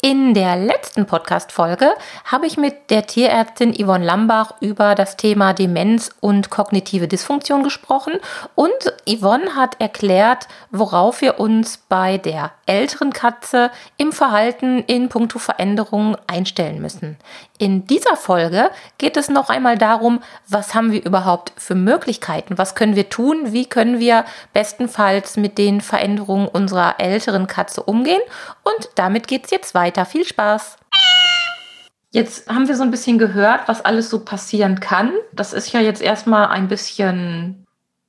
In der letzten Podcast-Folge habe ich mit der Tierärztin Yvonne Lambach über das Thema Demenz und kognitive Dysfunktion gesprochen und Yvonne hat erklärt, worauf wir uns bei der älteren Katze im Verhalten in puncto Veränderungen einstellen müssen. In dieser Folge geht es noch einmal darum, was haben wir überhaupt für Möglichkeiten, was können wir tun, wie können wir bestenfalls mit den Veränderungen unserer älteren Katze umgehen und damit geht es jetzt weiter weiter. Viel Spaß! Jetzt haben wir so ein bisschen gehört, was alles so passieren kann. Das ist ja jetzt erstmal ein bisschen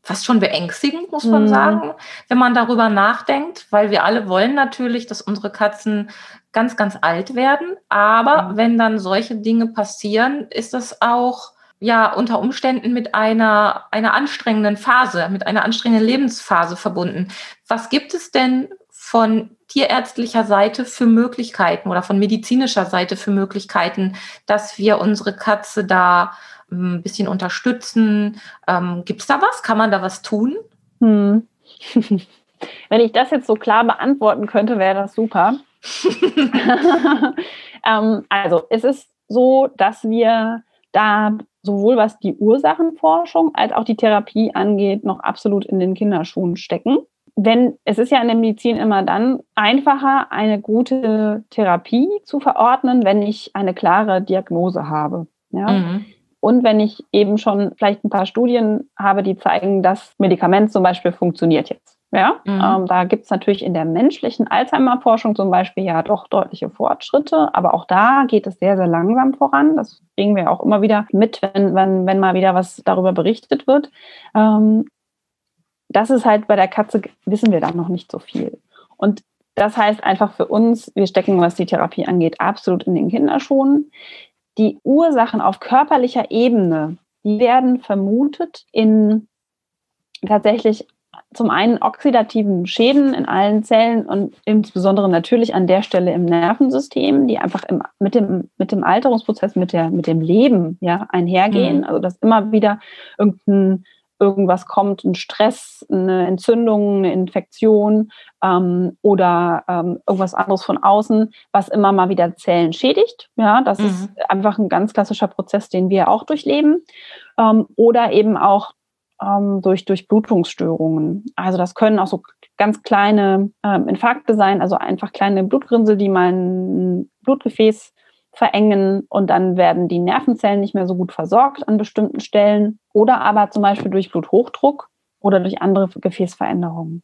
fast schon beängstigend, muss man mhm. sagen, wenn man darüber nachdenkt, weil wir alle wollen natürlich, dass unsere Katzen ganz, ganz alt werden. Aber mhm. wenn dann solche Dinge passieren, ist das auch ja unter Umständen mit einer, einer anstrengenden Phase, mit einer anstrengenden Lebensphase verbunden. Was gibt es denn von tierärztlicher Seite für Möglichkeiten oder von medizinischer Seite für Möglichkeiten, dass wir unsere Katze da ein bisschen unterstützen? Ähm, Gibt es da was? Kann man da was tun? Hm. Wenn ich das jetzt so klar beantworten könnte, wäre das super. ähm, also es ist so, dass wir da sowohl was die Ursachenforschung als auch die Therapie angeht, noch absolut in den Kinderschuhen stecken wenn es ist ja in der Medizin immer dann einfacher, eine gute Therapie zu verordnen, wenn ich eine klare Diagnose habe. Ja? Mhm. Und wenn ich eben schon vielleicht ein paar Studien habe, die zeigen, dass Medikament zum Beispiel funktioniert jetzt. Ja, mhm. ähm, da gibt es natürlich in der menschlichen Alzheimer-Forschung zum Beispiel ja doch deutliche Fortschritte, aber auch da geht es sehr, sehr langsam voran. Das kriegen wir auch immer wieder mit, wenn, wenn, wenn mal wieder was darüber berichtet wird. Ähm, das ist halt bei der Katze, wissen wir da noch nicht so viel. Und das heißt einfach für uns, wir stecken, was die Therapie angeht, absolut in den Kinderschuhen. Die Ursachen auf körperlicher Ebene, die werden vermutet in tatsächlich zum einen oxidativen Schäden in allen Zellen und insbesondere natürlich an der Stelle im Nervensystem, die einfach im, mit, dem, mit dem Alterungsprozess, mit, der, mit dem Leben ja, einhergehen. Mhm. Also dass immer wieder irgendein irgendwas kommt, ein Stress, eine Entzündung, eine Infektion ähm, oder ähm, irgendwas anderes von außen, was immer mal wieder Zellen schädigt. Ja, das mhm. ist einfach ein ganz klassischer Prozess, den wir auch durchleben. Ähm, oder eben auch ähm, durch, durch Blutungsstörungen. Also das können auch so ganz kleine ähm, Infarkte sein, also einfach kleine Blutgrinsel, die mal ein Blutgefäß verengen und dann werden die Nervenzellen nicht mehr so gut versorgt an bestimmten Stellen oder aber zum Beispiel durch Bluthochdruck oder durch andere Gefäßveränderungen.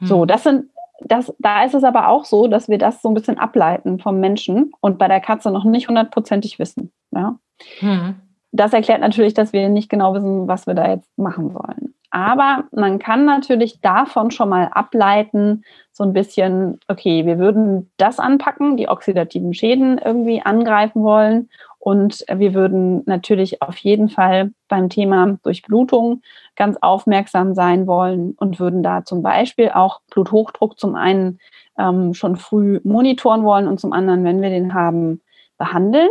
Mhm. So, das sind das, da ist es aber auch so, dass wir das so ein bisschen ableiten vom Menschen und bei der Katze noch nicht hundertprozentig wissen. Ja? Mhm. Das erklärt natürlich, dass wir nicht genau wissen, was wir da jetzt machen sollen. Aber man kann natürlich davon schon mal ableiten, so ein bisschen, okay, wir würden das anpacken, die oxidativen Schäden irgendwie angreifen wollen. Und wir würden natürlich auf jeden Fall beim Thema Durchblutung ganz aufmerksam sein wollen und würden da zum Beispiel auch Bluthochdruck zum einen ähm, schon früh monitoren wollen und zum anderen, wenn wir den haben, behandeln.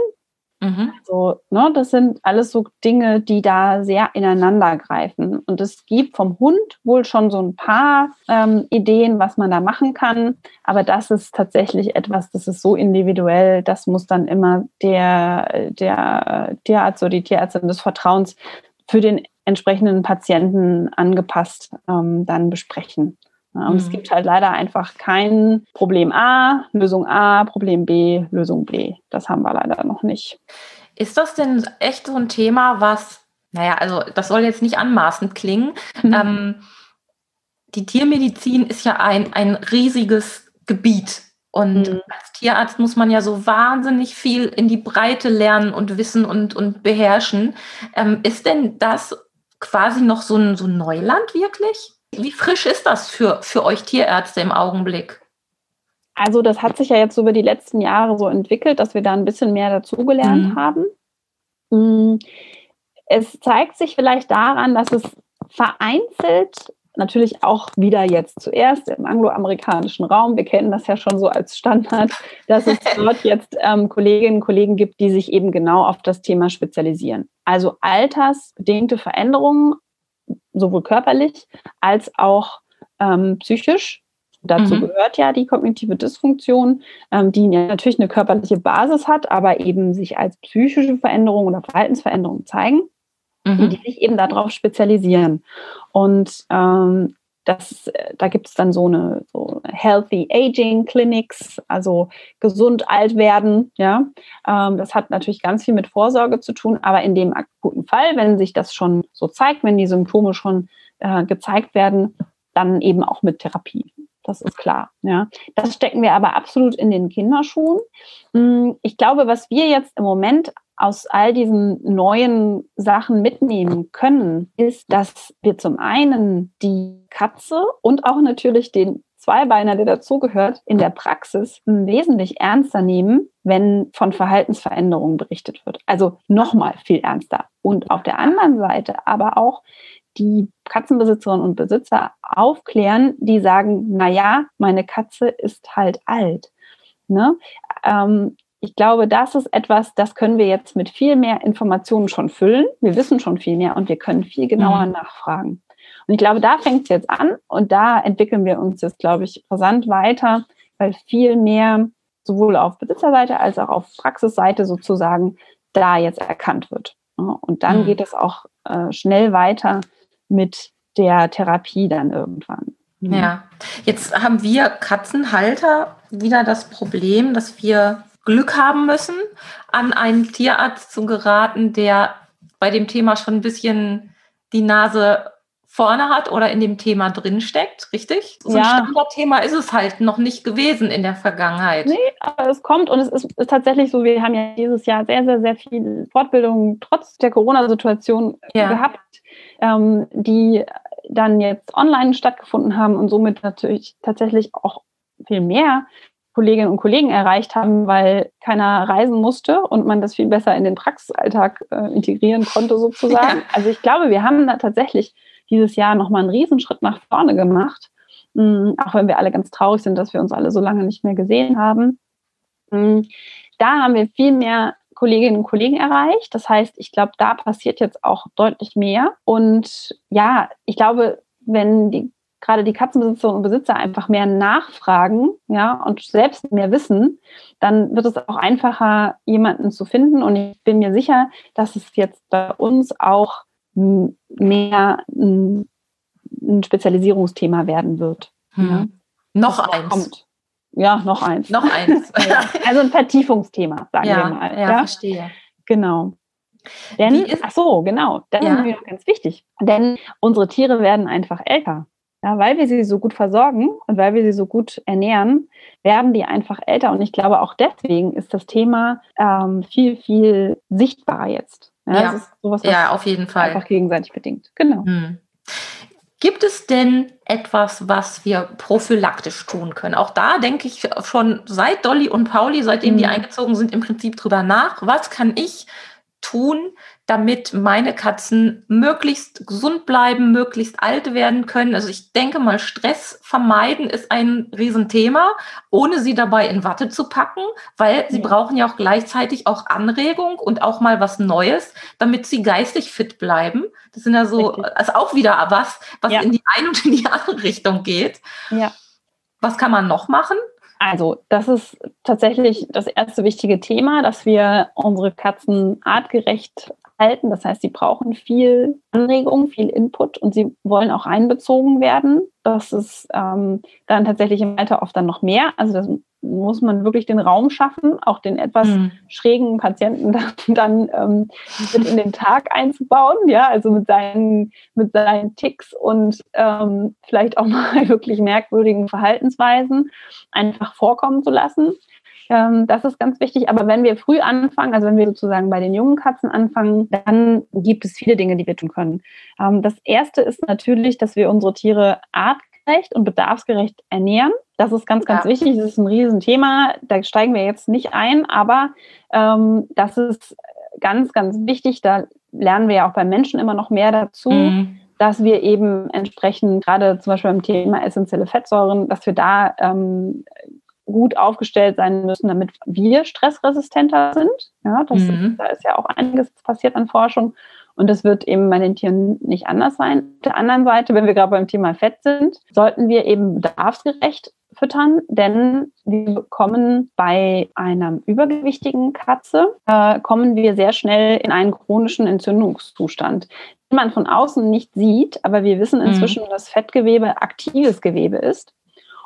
Mhm. Also, ne, das sind alles so Dinge, die da sehr ineinander greifen. Und es gibt vom Hund wohl schon so ein paar ähm, Ideen, was man da machen kann. Aber das ist tatsächlich etwas, das ist so individuell, das muss dann immer der, der Tierarzt oder die Tierärztin des Vertrauens für den entsprechenden Patienten angepasst ähm, dann besprechen. Und mhm. es gibt halt leider einfach kein Problem A, Lösung A, Problem B, Lösung B. Das haben wir leider noch nicht. Ist das denn echt so ein Thema, was, naja, also das soll jetzt nicht anmaßend klingen. Mhm. Ähm, die Tiermedizin ist ja ein, ein riesiges Gebiet. Und mhm. als Tierarzt muss man ja so wahnsinnig viel in die Breite lernen und wissen und, und beherrschen. Ähm, ist denn das quasi noch so ein, so ein Neuland wirklich? Wie frisch ist das für, für euch Tierärzte im Augenblick? Also das hat sich ja jetzt über die letzten Jahre so entwickelt, dass wir da ein bisschen mehr dazugelernt mhm. haben. Mm, es zeigt sich vielleicht daran, dass es vereinzelt natürlich auch wieder jetzt zuerst im angloamerikanischen Raum. Wir kennen das ja schon so als Standard, dass es dort jetzt ähm, Kolleginnen und Kollegen gibt, die sich eben genau auf das Thema spezialisieren. Also altersbedingte Veränderungen, sowohl körperlich als auch ähm, psychisch. Dazu mhm. gehört ja die kognitive Dysfunktion, ähm, die natürlich eine körperliche Basis hat, aber eben sich als psychische Veränderung oder Verhaltensveränderung zeigen mhm. die sich eben darauf spezialisieren. Und ähm, das, da gibt es dann so eine so Healthy Aging Clinics, also gesund alt werden. Ja, ähm, das hat natürlich ganz viel mit Vorsorge zu tun, aber in dem akuten Fall, wenn sich das schon so zeigt, wenn die Symptome schon äh, gezeigt werden, dann eben auch mit Therapie. Das ist klar. Ja, das stecken wir aber absolut in den Kinderschuhen. Hm, ich glaube, was wir jetzt im Moment aus all diesen neuen Sachen mitnehmen können, ist, dass wir zum einen die Katze und auch natürlich den Zweibeiner, der dazugehört, in der Praxis wesentlich ernster nehmen, wenn von Verhaltensveränderungen berichtet wird. Also nochmal viel ernster. Und auf der anderen Seite aber auch die Katzenbesitzerinnen und Besitzer aufklären, die sagen, na ja, meine Katze ist halt alt. Ne? Ähm, ich glaube, das ist etwas, das können wir jetzt mit viel mehr Informationen schon füllen. Wir wissen schon viel mehr und wir können viel genauer mhm. nachfragen. Und ich glaube, da fängt es jetzt an und da entwickeln wir uns jetzt, glaube ich, rasant weiter, weil viel mehr sowohl auf Besitzerseite als auch auf Praxisseite sozusagen da jetzt erkannt wird. Und dann mhm. geht es auch äh, schnell weiter mit der Therapie dann irgendwann. Mhm. Ja, jetzt haben wir Katzenhalter wieder das Problem, dass wir Glück haben müssen, an einen Tierarzt zu geraten, der bei dem Thema schon ein bisschen die Nase vorne hat oder in dem Thema drinsteckt, richtig? So ja. ein Standardthema ist es halt noch nicht gewesen in der Vergangenheit. Nee, aber es kommt und es ist, ist tatsächlich so, wir haben ja dieses Jahr sehr, sehr, sehr viel Fortbildung trotz der Corona-Situation ja. gehabt, ähm, die dann jetzt online stattgefunden haben und somit natürlich tatsächlich auch viel mehr Kolleginnen und Kollegen erreicht haben, weil keiner reisen musste und man das viel besser in den Praxisalltag äh, integrieren konnte sozusagen. Ja. Also ich glaube, wir haben da tatsächlich dieses Jahr nochmal einen Riesenschritt nach vorne gemacht, mh, auch wenn wir alle ganz traurig sind, dass wir uns alle so lange nicht mehr gesehen haben. Mh, da haben wir viel mehr Kolleginnen und Kollegen erreicht. Das heißt, ich glaube, da passiert jetzt auch deutlich mehr. Und ja, ich glaube, wenn die gerade die Katzenbesitzerinnen und Besitzer einfach mehr nachfragen, ja, und selbst mehr wissen, dann wird es auch einfacher, jemanden zu finden. Und ich bin mir sicher, dass es jetzt bei uns auch mehr ein, ein Spezialisierungsthema werden wird. Hm. Ja. Noch eins. Kommt. Ja, noch eins. Noch eins. also ein Vertiefungsthema, sagen ja, wir mal. Ja, ja, verstehe. Genau. Denn, ach so, genau, das ja. ist mir ganz wichtig. Denn unsere Tiere werden einfach älter. Ja, weil wir sie so gut versorgen und weil wir sie so gut ernähren, werden die einfach älter. Und ich glaube, auch deswegen ist das Thema ähm, viel, viel sichtbarer jetzt. Ja, ja. Sowas, ja auf jeden Fall. Einfach gegenseitig bedingt. Genau. Hm. Gibt es denn etwas, was wir prophylaktisch tun können? Auch da denke ich schon seit Dolly und Pauli, seitdem mhm. die eingezogen sind, im Prinzip drüber nach. Was kann ich tun, damit meine Katzen möglichst gesund bleiben, möglichst alt werden können. Also ich denke mal, Stress vermeiden ist ein Riesenthema, ohne sie dabei in Watte zu packen, weil sie brauchen ja auch gleichzeitig auch Anregung und auch mal was Neues, damit sie geistig fit bleiben. Das sind ja so, Richtig. also auch wieder was, was ja. in die eine und in die andere Richtung geht. Ja. Was kann man noch machen? Also, das ist tatsächlich das erste wichtige Thema, dass wir unsere Katzen artgerecht halten. Das heißt, sie brauchen viel Anregung, viel Input und sie wollen auch einbezogen werden. Das ist ähm, dann tatsächlich im Alter oft dann noch mehr. Also das muss man wirklich den Raum schaffen, auch den etwas mhm. schrägen Patienten dann, dann ähm, mit in den Tag einzubauen, ja, also mit seinen, mit seinen Ticks und ähm, vielleicht auch mal wirklich merkwürdigen Verhaltensweisen einfach vorkommen zu lassen. Ähm, das ist ganz wichtig. Aber wenn wir früh anfangen, also wenn wir sozusagen bei den jungen Katzen anfangen, dann gibt es viele Dinge, die wir tun können. Ähm, das erste ist natürlich, dass wir unsere Tiere artgerecht und bedarfsgerecht ernähren. Das ist ganz, ganz ja. wichtig. Das ist ein Riesenthema. Da steigen wir jetzt nicht ein, aber ähm, das ist ganz, ganz wichtig, da lernen wir ja auch bei Menschen immer noch mehr dazu, mhm. dass wir eben entsprechend, gerade zum Beispiel beim Thema essentielle Fettsäuren, dass wir da ähm, gut aufgestellt sein müssen, damit wir stressresistenter sind. Ja, das mhm. ist, da ist ja auch einiges passiert an Forschung. Und das wird eben bei den Tieren nicht anders sein. Auf der anderen Seite, wenn wir gerade beim Thema Fett sind, sollten wir eben bedarfsgerecht füttern, denn wir bekommen bei einer übergewichtigen Katze, äh, kommen wir sehr schnell in einen chronischen Entzündungszustand, den man von außen nicht sieht, aber wir wissen inzwischen, mhm. dass Fettgewebe aktives Gewebe ist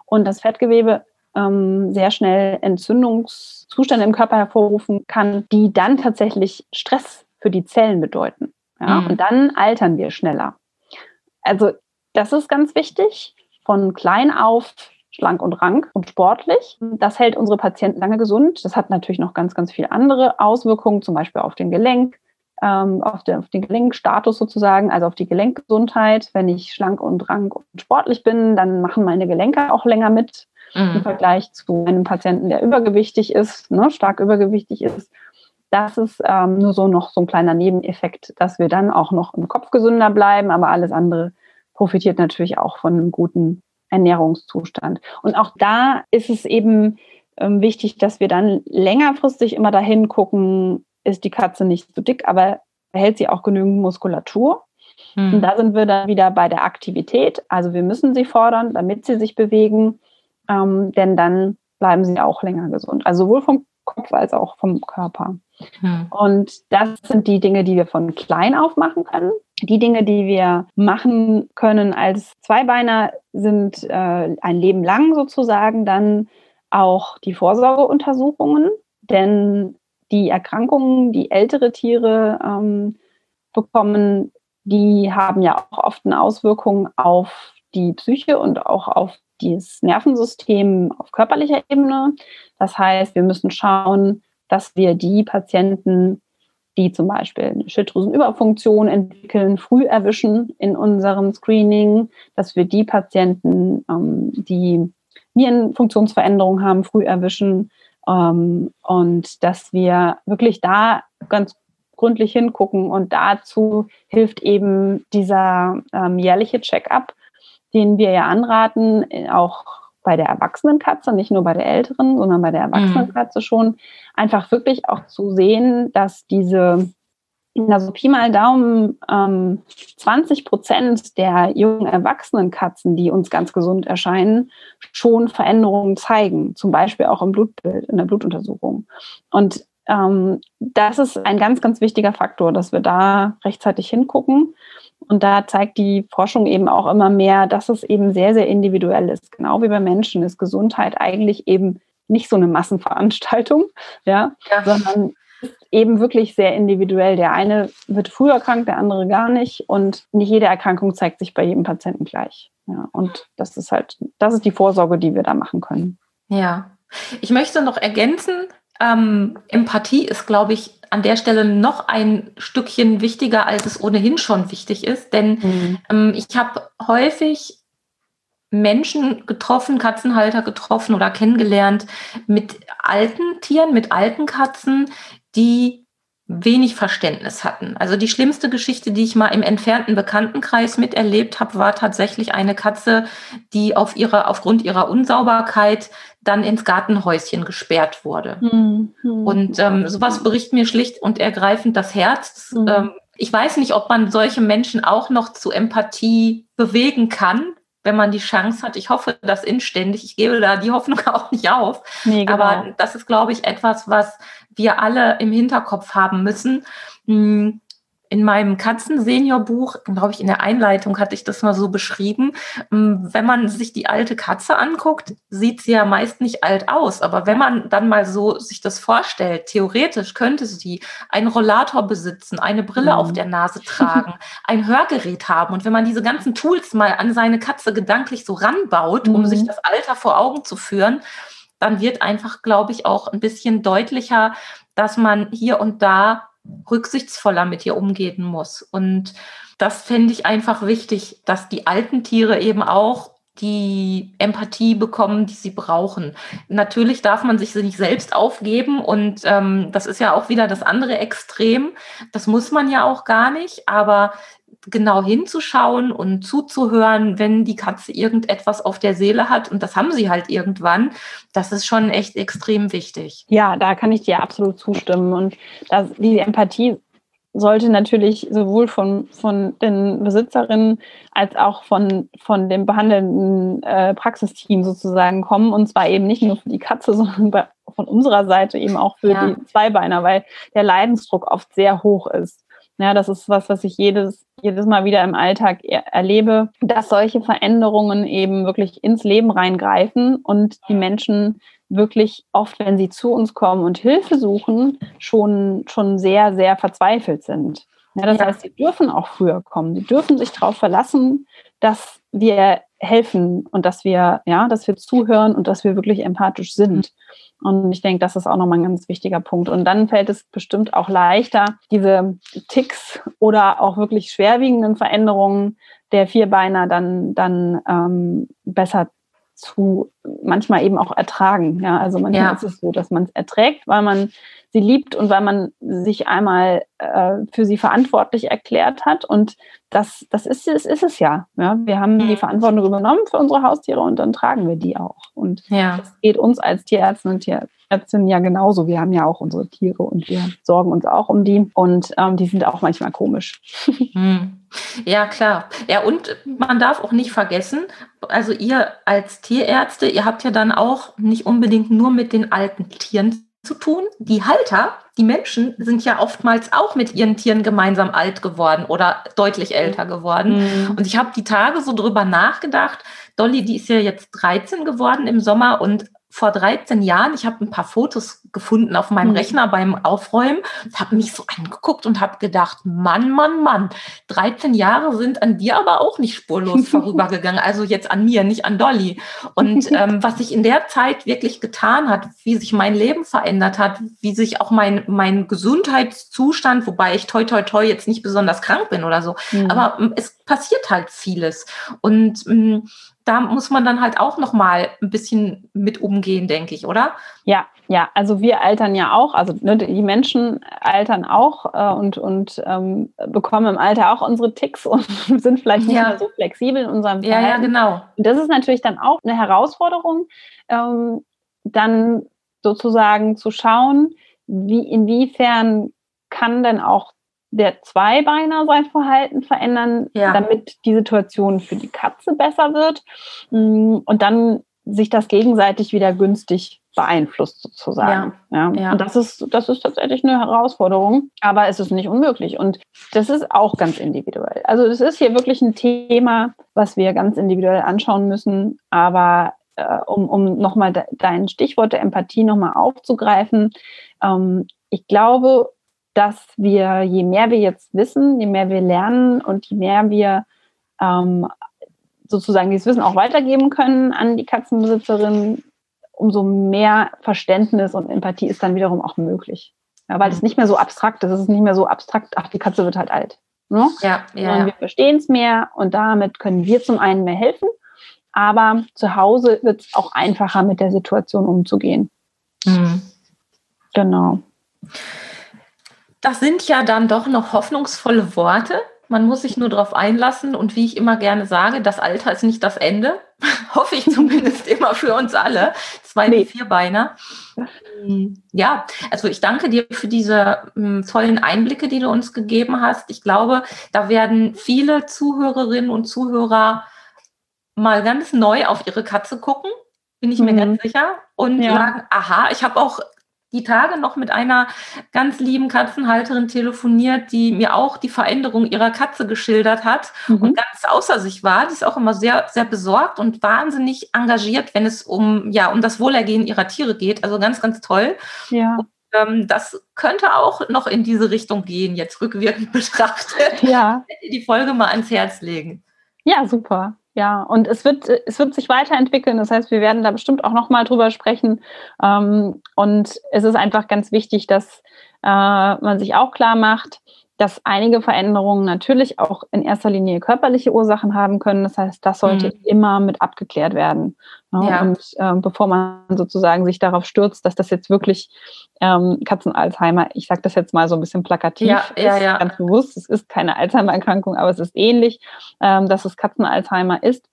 und das Fettgewebe ähm, sehr schnell Entzündungszustände im Körper hervorrufen kann, die dann tatsächlich Stress für die Zellen bedeuten. Ja? Mhm. Und dann altern wir schneller. Also das ist ganz wichtig. Von klein auf schlank und rank und sportlich. Das hält unsere Patienten lange gesund. Das hat natürlich noch ganz, ganz viele andere Auswirkungen, zum Beispiel auf den Gelenk, ähm, auf, den, auf den Gelenkstatus sozusagen, also auf die Gelenkgesundheit. Wenn ich schlank und rank und sportlich bin, dann machen meine Gelenke auch länger mit mhm. im Vergleich zu einem Patienten, der übergewichtig ist, ne, stark übergewichtig ist. Das ist ähm, nur so noch so ein kleiner Nebeneffekt, dass wir dann auch noch im Kopf gesünder bleiben, aber alles andere profitiert natürlich auch von einem guten Ernährungszustand. Und auch da ist es eben ähm, wichtig, dass wir dann längerfristig immer dahin gucken, ist die Katze nicht zu dick, aber behält sie auch genügend Muskulatur. Hm. Und da sind wir dann wieder bei der Aktivität. Also wir müssen sie fordern, damit sie sich bewegen, ähm, denn dann bleiben sie auch länger gesund. Also sowohl vom Kopf als auch vom Körper. Hm. Und das sind die Dinge, die wir von klein auf machen können. Die Dinge, die wir machen können als Zweibeiner, sind äh, ein Leben lang sozusagen dann auch die Vorsorgeuntersuchungen. Denn die Erkrankungen, die ältere Tiere ähm, bekommen, die haben ja auch oft eine Auswirkung auf die Psyche und auch auf das Nervensystem auf körperlicher Ebene. Das heißt, wir müssen schauen, dass wir die Patienten, die zum Beispiel eine Schilddrüsenüberfunktion entwickeln, früh erwischen in unserem Screening, dass wir die Patienten, ähm, die Nierenfunktionsveränderungen haben, früh erwischen ähm, und dass wir wirklich da ganz gründlich hingucken und dazu hilft eben dieser ähm, jährliche Check-up, den wir ja anraten, äh, auch bei der erwachsenen Katze, nicht nur bei der älteren, sondern bei der erwachsenen mhm. Katze schon, einfach wirklich auch zu sehen, dass diese, also Pi mal Daumen, ähm, 20 Prozent der jungen erwachsenen Katzen, die uns ganz gesund erscheinen, schon Veränderungen zeigen, zum Beispiel auch im Blutbild, in der Blutuntersuchung. Und ähm, das ist ein ganz, ganz wichtiger Faktor, dass wir da rechtzeitig hingucken. Und da zeigt die Forschung eben auch immer mehr, dass es eben sehr, sehr individuell ist. Genau wie bei Menschen ist Gesundheit eigentlich eben nicht so eine Massenveranstaltung, ja, ja. sondern eben wirklich sehr individuell. Der eine wird früher krank, der andere gar nicht. Und nicht jede Erkrankung zeigt sich bei jedem Patienten gleich. Ja, und das ist halt, das ist die Vorsorge, die wir da machen können. Ja. Ich möchte noch ergänzen, ähm, Empathie ist, glaube ich, an der Stelle noch ein Stückchen wichtiger, als es ohnehin schon wichtig ist. Denn mhm. ähm, ich habe häufig Menschen getroffen, Katzenhalter getroffen oder kennengelernt mit alten Tieren, mit alten Katzen, die wenig Verständnis hatten. Also die schlimmste Geschichte, die ich mal im entfernten Bekanntenkreis miterlebt habe, war tatsächlich eine Katze, die auf ihre, aufgrund ihrer Unsauberkeit dann ins Gartenhäuschen gesperrt wurde. Mhm. Und ähm, sowas bricht mir schlicht und ergreifend das Herz. Mhm. Ähm, ich weiß nicht, ob man solche Menschen auch noch zu Empathie bewegen kann, wenn man die Chance hat. Ich hoffe das inständig. Ich gebe da die Hoffnung auch nicht auf. Nee, genau. Aber das ist, glaube ich, etwas, was wir alle im Hinterkopf haben müssen. Hm, in meinem Katzen-Senior-Buch, glaube ich, in der Einleitung hatte ich das mal so beschrieben. Hm, wenn man sich die alte Katze anguckt, sieht sie ja meist nicht alt aus. Aber wenn man dann mal so sich das vorstellt, theoretisch könnte sie einen Rollator besitzen, eine Brille mhm. auf der Nase tragen, ein Hörgerät haben. Und wenn man diese ganzen Tools mal an seine Katze gedanklich so ranbaut, mhm. um sich das Alter vor Augen zu führen, dann wird einfach, glaube ich, auch ein bisschen deutlicher, dass man hier und da rücksichtsvoller mit ihr umgehen muss. Und das fände ich einfach wichtig, dass die alten Tiere eben auch die Empathie bekommen, die sie brauchen. Natürlich darf man sich nicht selbst aufgeben und ähm, das ist ja auch wieder das andere Extrem. Das muss man ja auch gar nicht, aber genau hinzuschauen und zuzuhören, wenn die Katze irgendetwas auf der Seele hat und das haben sie halt irgendwann, das ist schon echt extrem wichtig. Ja, da kann ich dir absolut zustimmen und das, die Empathie sollte natürlich sowohl von, von den Besitzerinnen als auch von, von dem behandelnden äh, Praxisteam sozusagen kommen. Und zwar eben nicht nur für die Katze, sondern bei, von unserer Seite eben auch für ja. die Zweibeiner, weil der Leidensdruck oft sehr hoch ist. Ja, das ist was, was ich jedes, jedes Mal wieder im Alltag er erlebe, dass solche Veränderungen eben wirklich ins Leben reingreifen und die Menschen wirklich oft, wenn sie zu uns kommen und Hilfe suchen, schon, schon sehr, sehr verzweifelt sind. Ja, das ja. heißt, sie dürfen auch früher kommen. Sie dürfen sich darauf verlassen, dass wir helfen und dass wir, ja, dass wir zuhören und dass wir wirklich empathisch sind. Und ich denke, das ist auch nochmal ein ganz wichtiger Punkt. Und dann fällt es bestimmt auch leichter, diese Ticks oder auch wirklich schwerwiegenden Veränderungen der Vierbeiner dann, dann ähm, besser zu manchmal eben auch ertragen. Ja, also manchmal ja. ist es so, dass man es erträgt, weil man sie liebt und weil man sich einmal äh, für sie verantwortlich erklärt hat. Und das, das ist, ist, ist es ja. ja. Wir haben die Verantwortung übernommen für unsere Haustiere und dann tragen wir die auch. Und ja. das geht uns als Tierärzte und Tierärztinnen ja genauso. Wir haben ja auch unsere Tiere und wir sorgen uns auch um die. Und ähm, die sind auch manchmal komisch. Hm. Ja, klar. Ja, und man darf auch nicht vergessen, also ihr als Tierärzte, ihr habt ja dann auch nicht unbedingt nur mit den alten Tieren zu tun. Die Halter, die Menschen sind ja oftmals auch mit ihren Tieren gemeinsam alt geworden oder deutlich älter geworden. Mhm. Und ich habe die Tage so drüber nachgedacht. Dolly, die ist ja jetzt 13 geworden im Sommer und vor 13 Jahren, ich habe ein paar Fotos gefunden auf meinem mhm. Rechner beim Aufräumen, habe mich so angeguckt und habe gedacht, Mann, Mann, Mann, 13 Jahre sind an dir aber auch nicht spurlos vorübergegangen. Also jetzt an mir, nicht an Dolly. Und ähm, was sich in der Zeit wirklich getan hat, wie sich mein Leben verändert hat, wie sich auch mein, mein Gesundheitszustand, wobei ich toi toi toi jetzt nicht besonders krank bin oder so, mhm. aber ähm, es passiert halt vieles. Und ähm, da muss man dann halt auch noch mal ein bisschen mit umgehen, denke ich, oder? Ja, ja. Also wir altern ja auch, also ne, die Menschen altern auch äh, und, und ähm, bekommen im Alter auch unsere Ticks und sind vielleicht nicht ja. mehr so flexibel in unserem Verhalten. Ja, ja, genau. Und das ist natürlich dann auch eine Herausforderung, ähm, dann sozusagen zu schauen, wie inwiefern kann denn auch der Zweibeiner sein Verhalten verändern, ja. damit die Situation für die Katze besser wird mm, und dann sich das gegenseitig wieder günstig beeinflusst sozusagen. Ja. ja. Und das ist, das ist tatsächlich eine Herausforderung, aber es ist nicht unmöglich. Und das ist auch ganz individuell. Also es ist hier wirklich ein Thema, was wir ganz individuell anschauen müssen. Aber äh, um, um nochmal de dein Stichwort der Empathie nochmal aufzugreifen, ähm, ich glaube, dass wir, je mehr wir jetzt wissen, je mehr wir lernen und je mehr wir ähm, sozusagen dieses Wissen auch weitergeben können an die Katzenbesitzerin, umso mehr Verständnis und Empathie ist dann wiederum auch möglich. Ja, weil es nicht mehr so abstrakt ist. Es ist nicht mehr so abstrakt, ach, die Katze wird halt alt. Ne? Ja, ja, Sondern wir verstehen es mehr und damit können wir zum einen mehr helfen, aber zu Hause wird es auch einfacher, mit der Situation umzugehen. Mhm. Genau. Das sind ja dann doch noch hoffnungsvolle Worte. Man muss sich nur darauf einlassen und wie ich immer gerne sage, das Alter ist nicht das Ende. Hoffe ich zumindest immer für uns alle. Zwei nee. Vierbeiner. Ja, also ich danke dir für diese m, tollen Einblicke, die du uns gegeben hast. Ich glaube, da werden viele Zuhörerinnen und Zuhörer mal ganz neu auf ihre Katze gucken bin ich mir mhm. ganz sicher. Und ja. sagen, aha, ich habe auch die Tage noch mit einer ganz lieben Katzenhalterin telefoniert, die mir auch die Veränderung ihrer Katze geschildert hat mhm. und ganz außer sich war. Die ist auch immer sehr, sehr besorgt und wahnsinnig engagiert, wenn es um, ja, um das Wohlergehen ihrer Tiere geht. Also ganz, ganz toll. Ja. Und, ähm, das könnte auch noch in diese Richtung gehen, jetzt rückwirkend betrachtet. Ja. Die Folge mal ans Herz legen. Ja, super. Ja, und es wird, es wird sich weiterentwickeln. Das heißt, wir werden da bestimmt auch nochmal drüber sprechen. Ähm, und es ist einfach ganz wichtig, dass äh, man sich auch klar macht, dass einige Veränderungen natürlich auch in erster Linie körperliche Ursachen haben können. Das heißt, das sollte mhm. immer mit abgeklärt werden. Ne? Ja. Und äh, bevor man sozusagen sich darauf stürzt, dass das jetzt wirklich ähm, Katzen-Alzheimer, ich sage das jetzt mal so ein bisschen plakativ, ja, ist, ja, ja. ganz bewusst, es ist keine Alzheimer-Erkrankung, aber es ist ähnlich, ähm, dass es Katzen-Alzheimer ist.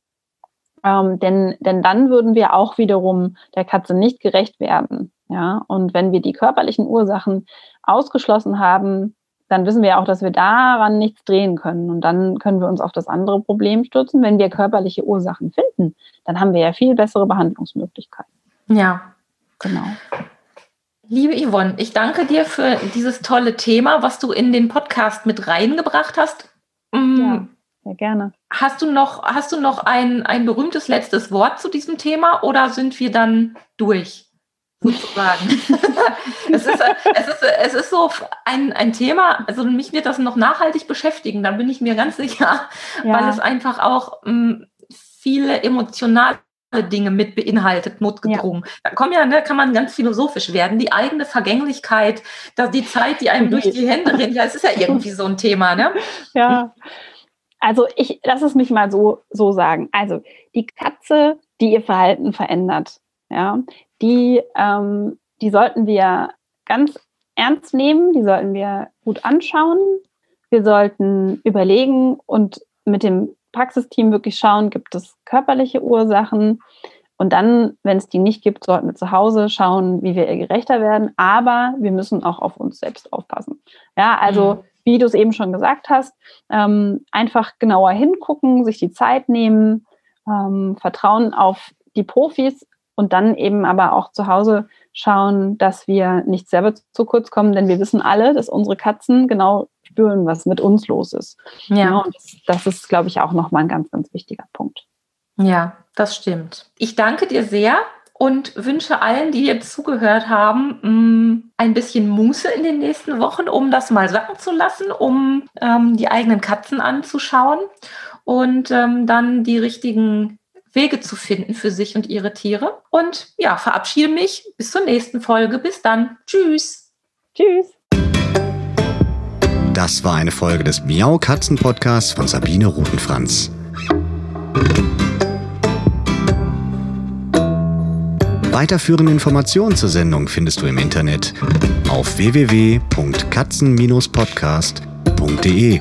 Ähm, denn, denn dann würden wir auch wiederum der Katze nicht gerecht werden. Ja, und wenn wir die körperlichen Ursachen ausgeschlossen haben, dann wissen wir auch, dass wir daran nichts drehen können. Und dann können wir uns auf das andere Problem stürzen. Wenn wir körperliche Ursachen finden, dann haben wir ja viel bessere Behandlungsmöglichkeiten. Ja. Genau. Liebe Yvonne, ich danke dir für dieses tolle Thema, was du in den Podcast mit reingebracht hast. Mm. Ja, sehr gerne. Hast du noch, hast du noch ein, ein berühmtes letztes Wort zu diesem Thema oder sind wir dann durch? Sozusagen. es, ist, es, ist, es ist so ein, ein Thema, also mich wird das noch nachhaltig beschäftigen, da bin ich mir ganz sicher, ja. weil es einfach auch mh, mm, viele emotionale Dinge mit beinhaltet, notgedrungen. Ja. Da kommen ja, ne, kann man ganz philosophisch werden. Die eigene Vergänglichkeit, dass die Zeit, die einem durch die Hände rennt, ja, es ist ja irgendwie so ein Thema, ne? Ja. Also ich lass es mich mal so, so sagen. Also die Katze, die ihr Verhalten verändert, ja, die, ähm, die sollten wir ganz ernst nehmen, die sollten wir gut anschauen. Wir sollten überlegen und mit dem Praxisteam wirklich schauen, gibt es körperliche Ursachen. Und dann, wenn es die nicht gibt, sollten wir zu Hause schauen, wie wir ihr gerechter werden. Aber wir müssen auch auf uns selbst aufpassen. Ja, also mhm. wie du es eben schon gesagt hast, ähm, einfach genauer hingucken, sich die Zeit nehmen, ähm, Vertrauen auf die Profis und dann eben aber auch zu Hause schauen, dass wir nicht selber zu kurz kommen, denn wir wissen alle, dass unsere Katzen genau spüren, was mit uns los ist. Ja. ja und das, das ist, glaube ich, auch nochmal ein ganz, ganz wichtiger Punkt. Ja, das stimmt. Ich danke dir sehr und wünsche allen, die jetzt zugehört haben, mm, ein bisschen Muße in den nächsten Wochen, um das mal sacken zu lassen, um ähm, die eigenen Katzen anzuschauen und ähm, dann die richtigen Wege zu finden für sich und ihre Tiere. Und ja, verabschiede mich bis zur nächsten Folge. Bis dann. Tschüss. Tschüss. Das war eine Folge des Miau Katzen Podcasts von Sabine Rutenfranz. Weiterführende Informationen zur Sendung findest du im Internet auf www.katzen-podcast.de.